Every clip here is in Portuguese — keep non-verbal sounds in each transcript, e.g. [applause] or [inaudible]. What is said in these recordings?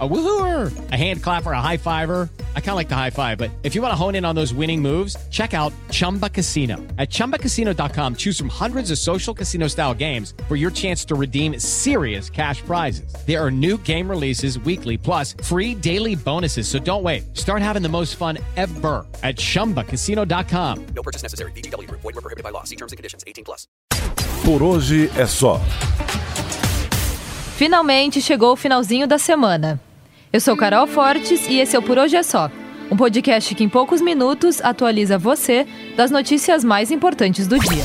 A woohooer, a hand clapper, a high fiver. I kind of like the high five, but if you want to hone in on those winning moves, check out Chumba Casino. At ChumbaCasino.com, choose from hundreds of social casino style games for your chance to redeem serious cash prizes. There are new game releases weekly, plus free daily bonuses. So don't wait. Start having the most fun ever at ChumbaCasino.com. No purchase necessary. BGW. Void were prohibited by law. See terms and conditions. 18 plus. Por hoje é só. Finalmente chegou o finalzinho da semana. Eu sou Carol Fortes e esse é o Por Hoje é Só, um podcast que em poucos minutos atualiza você das notícias mais importantes do dia.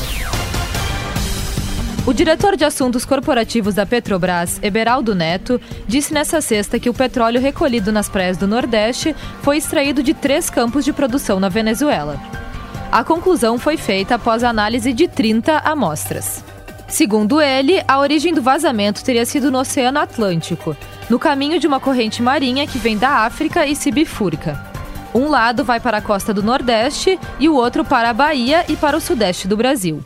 O diretor de assuntos corporativos da Petrobras, Eberaldo Neto, disse nesta sexta que o petróleo recolhido nas praias do Nordeste foi extraído de três campos de produção na Venezuela. A conclusão foi feita após a análise de 30 amostras. Segundo ele, a origem do vazamento teria sido no Oceano Atlântico, no caminho de uma corrente marinha que vem da África e se bifurca. Um lado vai para a costa do Nordeste e o outro para a Bahia e para o Sudeste do Brasil.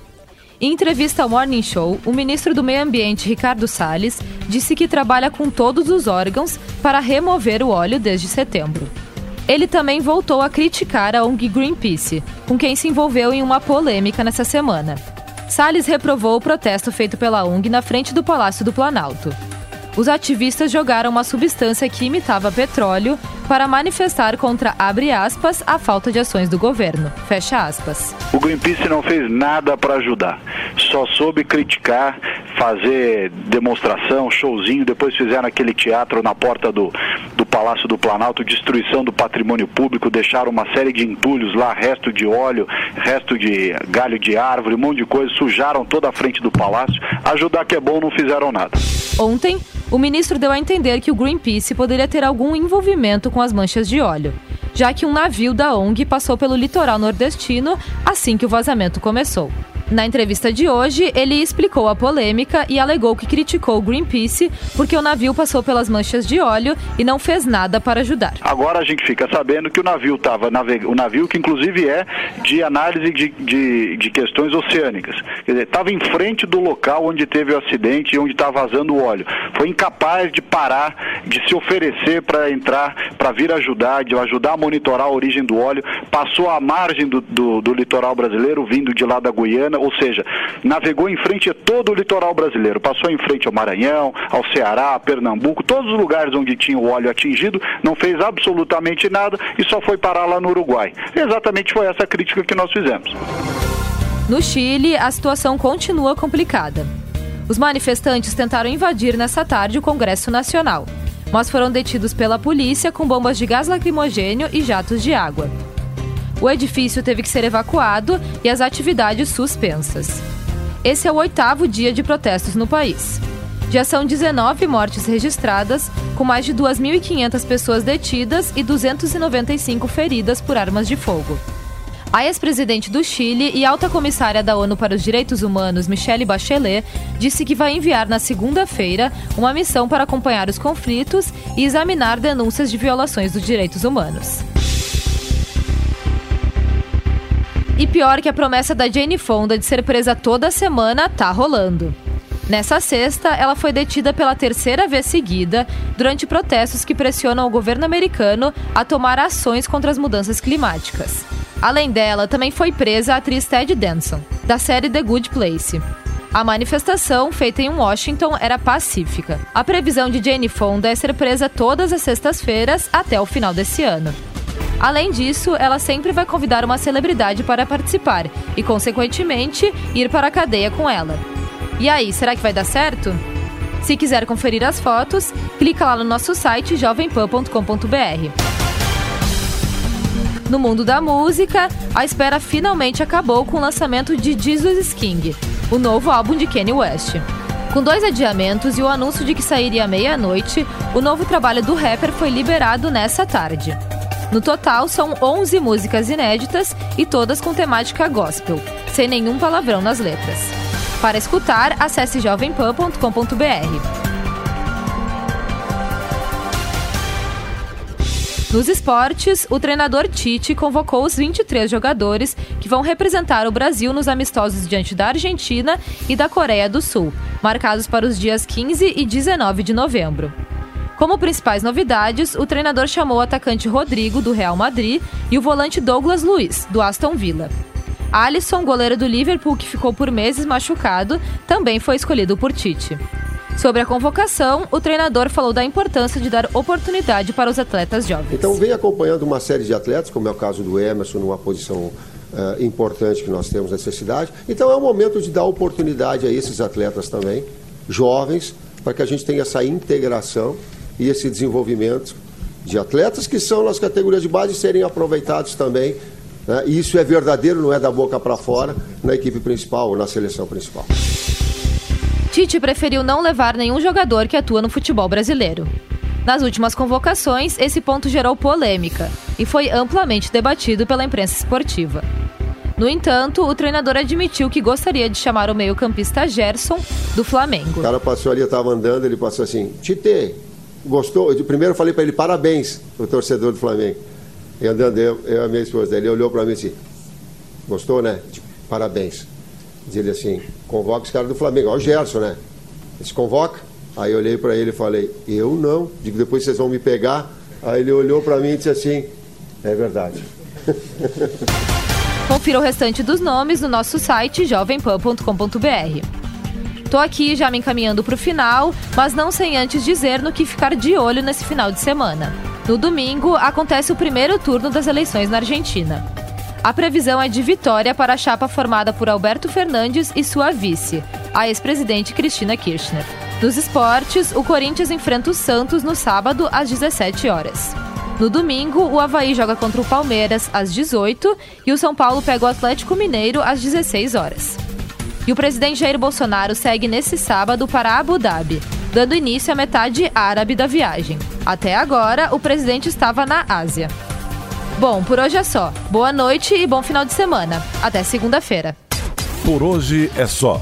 Em entrevista ao Morning Show, o ministro do Meio Ambiente, Ricardo Salles, disse que trabalha com todos os órgãos para remover o óleo desde setembro. Ele também voltou a criticar a ONG Greenpeace, com quem se envolveu em uma polêmica nessa semana. Salles reprovou o protesto feito pela ONG na frente do Palácio do Planalto. Os ativistas jogaram uma substância que imitava petróleo para manifestar contra, abre aspas, a falta de ações do governo. Fecha aspas. O Greenpeace não fez nada para ajudar, só soube criticar, fazer demonstração, showzinho, depois fizeram aquele teatro na porta do, do Palácio do Planalto, destruição do patrimônio público, deixaram uma série de entulhos lá, resto de óleo, resto de galho de árvore, um monte de coisa, sujaram toda a frente do palácio. Ajudar que é bom, não fizeram nada. Ontem, o ministro deu a entender que o Greenpeace poderia ter algum envolvimento com as manchas de óleo, já que um navio da ONG passou pelo litoral nordestino assim que o vazamento começou. Na entrevista de hoje, ele explicou a polêmica e alegou que criticou Greenpeace porque o navio passou pelas manchas de óleo e não fez nada para ajudar. Agora a gente fica sabendo que o navio estava o navio que inclusive é de análise de, de, de questões oceânicas. Quer dizer, estava em frente do local onde teve o acidente e onde está vazando o óleo. Foi incapaz de parar, de se oferecer para entrar, para vir ajudar, de ajudar a monitorar a origem do óleo. Passou à margem do, do, do litoral brasileiro, vindo de lá da Guiana ou seja, navegou em frente a todo o litoral brasileiro, passou em frente ao Maranhão, ao Ceará, Pernambuco, todos os lugares onde tinha o óleo atingido, não fez absolutamente nada e só foi parar lá no Uruguai. Exatamente foi essa crítica que nós fizemos. No Chile, a situação continua complicada. Os manifestantes tentaram invadir nessa tarde o Congresso Nacional, mas foram detidos pela polícia com bombas de gás lacrimogênio e jatos de água. O edifício teve que ser evacuado e as atividades suspensas. Esse é o oitavo dia de protestos no país. Já são 19 mortes registradas, com mais de 2.500 pessoas detidas e 295 feridas por armas de fogo. A ex-presidente do Chile e alta comissária da ONU para os Direitos Humanos, Michelle Bachelet, disse que vai enviar na segunda-feira uma missão para acompanhar os conflitos e examinar denúncias de violações dos direitos humanos. E pior que a promessa da Jane Fonda de ser presa toda semana tá rolando. Nessa sexta, ela foi detida pela terceira vez seguida durante protestos que pressionam o governo americano a tomar ações contra as mudanças climáticas. Além dela, também foi presa a atriz Ted Danson, da série The Good Place. A manifestação, feita em Washington, era pacífica. A previsão de Jane Fonda é ser presa todas as sextas-feiras até o final desse ano. Além disso, ela sempre vai convidar uma celebridade para participar e, consequentemente, ir para a cadeia com ela. E aí, será que vai dar certo? Se quiser conferir as fotos, clica lá no nosso site jovempan.com.br. No mundo da música, a espera finalmente acabou com o lançamento de Jesus King, o novo álbum de Kanye West. Com dois adiamentos e o anúncio de que sairia à meia-noite, o novo trabalho do rapper foi liberado nessa tarde. No total, são 11 músicas inéditas e todas com temática gospel, sem nenhum palavrão nas letras. Para escutar, acesse jovempan.com.br. Nos esportes, o treinador Tite convocou os 23 jogadores que vão representar o Brasil nos amistosos diante da Argentina e da Coreia do Sul, marcados para os dias 15 e 19 de novembro. Como principais novidades, o treinador chamou o atacante Rodrigo, do Real Madrid, e o volante Douglas Luiz, do Aston Villa. Alisson, goleiro do Liverpool, que ficou por meses machucado, também foi escolhido por Tite. Sobre a convocação, o treinador falou da importância de dar oportunidade para os atletas jovens. Então, vem acompanhando uma série de atletas, como é o caso do Emerson, numa posição uh, importante que nós temos nessa cidade. Então, é o momento de dar oportunidade a esses atletas também, jovens, para que a gente tenha essa integração e esse desenvolvimento de atletas que são nas categorias de base serem aproveitados também. Né? E isso é verdadeiro, não é da boca para fora, na equipe principal ou na seleção principal. Tite preferiu não levar nenhum jogador que atua no futebol brasileiro. Nas últimas convocações, esse ponto gerou polêmica e foi amplamente debatido pela imprensa esportiva. No entanto, o treinador admitiu que gostaria de chamar o meio-campista Gerson do Flamengo. O cara passou ali, estava andando, ele passou assim: Tite, gostou? Eu, primeiro eu falei para ele parabéns, o torcedor do Flamengo. E andando, eu, eu a minha esposa, ele olhou para mim assim: gostou, né? Tipo, parabéns. Diz ele assim: convoca os caras do Flamengo. Ó, o Gerson, né? Ele se convoca. Aí eu olhei para ele e falei: eu não. Digo, depois vocês vão me pegar. Aí ele olhou para mim e disse assim: é verdade. [laughs] Confira o restante dos nomes no nosso site jovempan.com.br. Tô aqui já me encaminhando para o final, mas não sem antes dizer no que ficar de olho nesse final de semana. No domingo, acontece o primeiro turno das eleições na Argentina. A previsão é de vitória para a chapa formada por Alberto Fernandes e sua vice, a ex-presidente Cristina Kirchner. Nos esportes, o Corinthians enfrenta o Santos no sábado às 17 horas. No domingo, o Havaí joga contra o Palmeiras às 18 e o São Paulo pega o Atlético Mineiro às 16 horas. E o presidente Jair Bolsonaro segue nesse sábado para Abu Dhabi, dando início à metade árabe da viagem. Até agora, o presidente estava na Ásia. Bom, por hoje é só. Boa noite e bom final de semana. Até segunda-feira. Por hoje é só.